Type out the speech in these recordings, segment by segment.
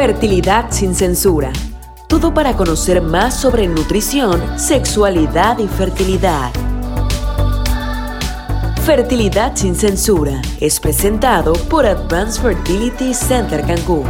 Fertilidad sin censura. Todo para conocer más sobre nutrición, sexualidad y fertilidad. Fertilidad sin censura es presentado por Advanced Fertility Center Cancún.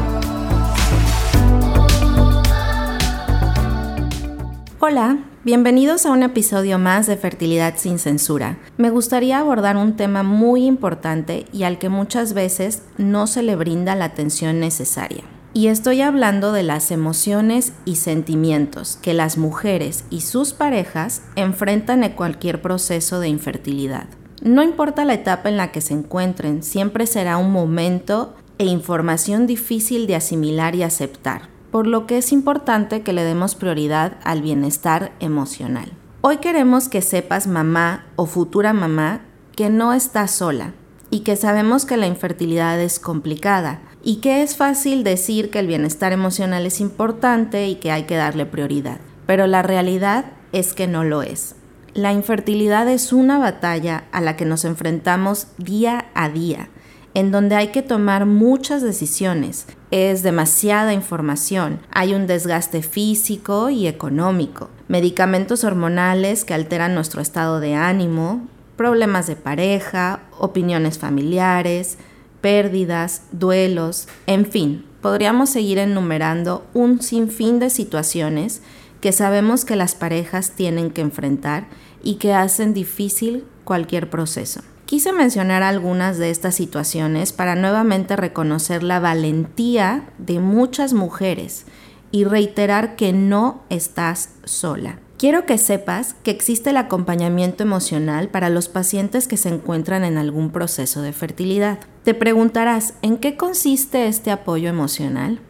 Hola, bienvenidos a un episodio más de Fertilidad sin censura. Me gustaría abordar un tema muy importante y al que muchas veces no se le brinda la atención necesaria. Y estoy hablando de las emociones y sentimientos que las mujeres y sus parejas enfrentan en cualquier proceso de infertilidad. No importa la etapa en la que se encuentren, siempre será un momento e información difícil de asimilar y aceptar, por lo que es importante que le demos prioridad al bienestar emocional. Hoy queremos que sepas, mamá o futura mamá, que no estás sola y que sabemos que la infertilidad es complicada, y que es fácil decir que el bienestar emocional es importante y que hay que darle prioridad, pero la realidad es que no lo es. La infertilidad es una batalla a la que nos enfrentamos día a día, en donde hay que tomar muchas decisiones. Es demasiada información, hay un desgaste físico y económico, medicamentos hormonales que alteran nuestro estado de ánimo, problemas de pareja, opiniones familiares, pérdidas, duelos, en fin, podríamos seguir enumerando un sinfín de situaciones que sabemos que las parejas tienen que enfrentar y que hacen difícil cualquier proceso. Quise mencionar algunas de estas situaciones para nuevamente reconocer la valentía de muchas mujeres y reiterar que no estás sola. Quiero que sepas que existe el acompañamiento emocional para los pacientes que se encuentran en algún proceso de fertilidad. Te preguntarás, ¿en qué consiste este apoyo emocional?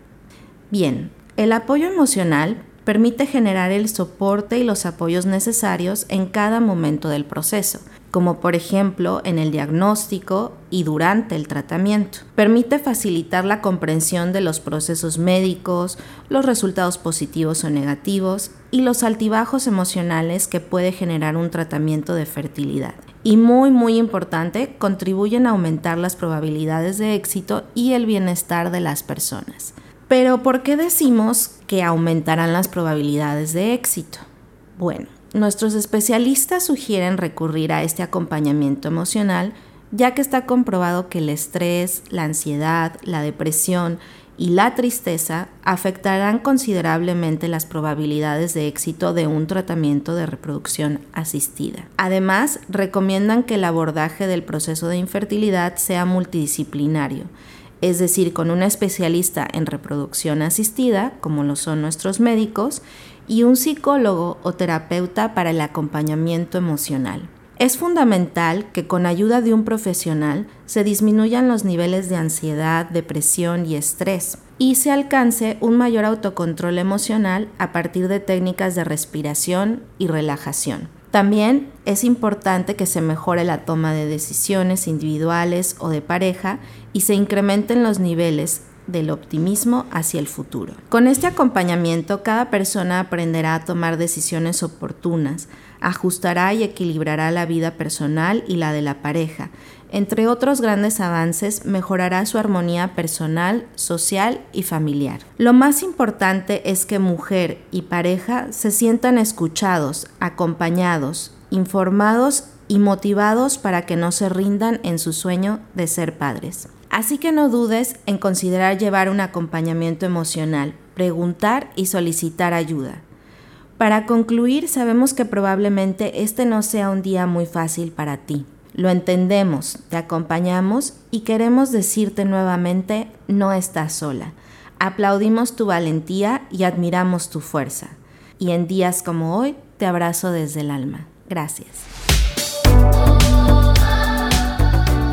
Bien, el apoyo emocional permite generar el soporte y los apoyos necesarios en cada momento del proceso, como por ejemplo en el diagnóstico y durante el tratamiento. Permite facilitar la comprensión de los procesos médicos, los resultados positivos o negativos y los altibajos emocionales que puede generar un tratamiento de fertilidad. Y muy muy importante, contribuyen a aumentar las probabilidades de éxito y el bienestar de las personas. Pero ¿por qué decimos que aumentarán las probabilidades de éxito? Bueno, Nuestros especialistas sugieren recurrir a este acompañamiento emocional ya que está comprobado que el estrés, la ansiedad, la depresión y la tristeza afectarán considerablemente las probabilidades de éxito de un tratamiento de reproducción asistida. Además, recomiendan que el abordaje del proceso de infertilidad sea multidisciplinario, es decir, con una especialista en reproducción asistida, como lo son nuestros médicos, y un psicólogo o terapeuta para el acompañamiento emocional. Es fundamental que con ayuda de un profesional se disminuyan los niveles de ansiedad, depresión y estrés y se alcance un mayor autocontrol emocional a partir de técnicas de respiración y relajación. También es importante que se mejore la toma de decisiones individuales o de pareja y se incrementen los niveles del optimismo hacia el futuro. Con este acompañamiento, cada persona aprenderá a tomar decisiones oportunas, ajustará y equilibrará la vida personal y la de la pareja. Entre otros grandes avances, mejorará su armonía personal, social y familiar. Lo más importante es que mujer y pareja se sientan escuchados, acompañados, informados y motivados para que no se rindan en su sueño de ser padres. Así que no dudes en considerar llevar un acompañamiento emocional, preguntar y solicitar ayuda. Para concluir, sabemos que probablemente este no sea un día muy fácil para ti. Lo entendemos, te acompañamos y queremos decirte nuevamente, no estás sola. Aplaudimos tu valentía y admiramos tu fuerza. Y en días como hoy, te abrazo desde el alma. Gracias.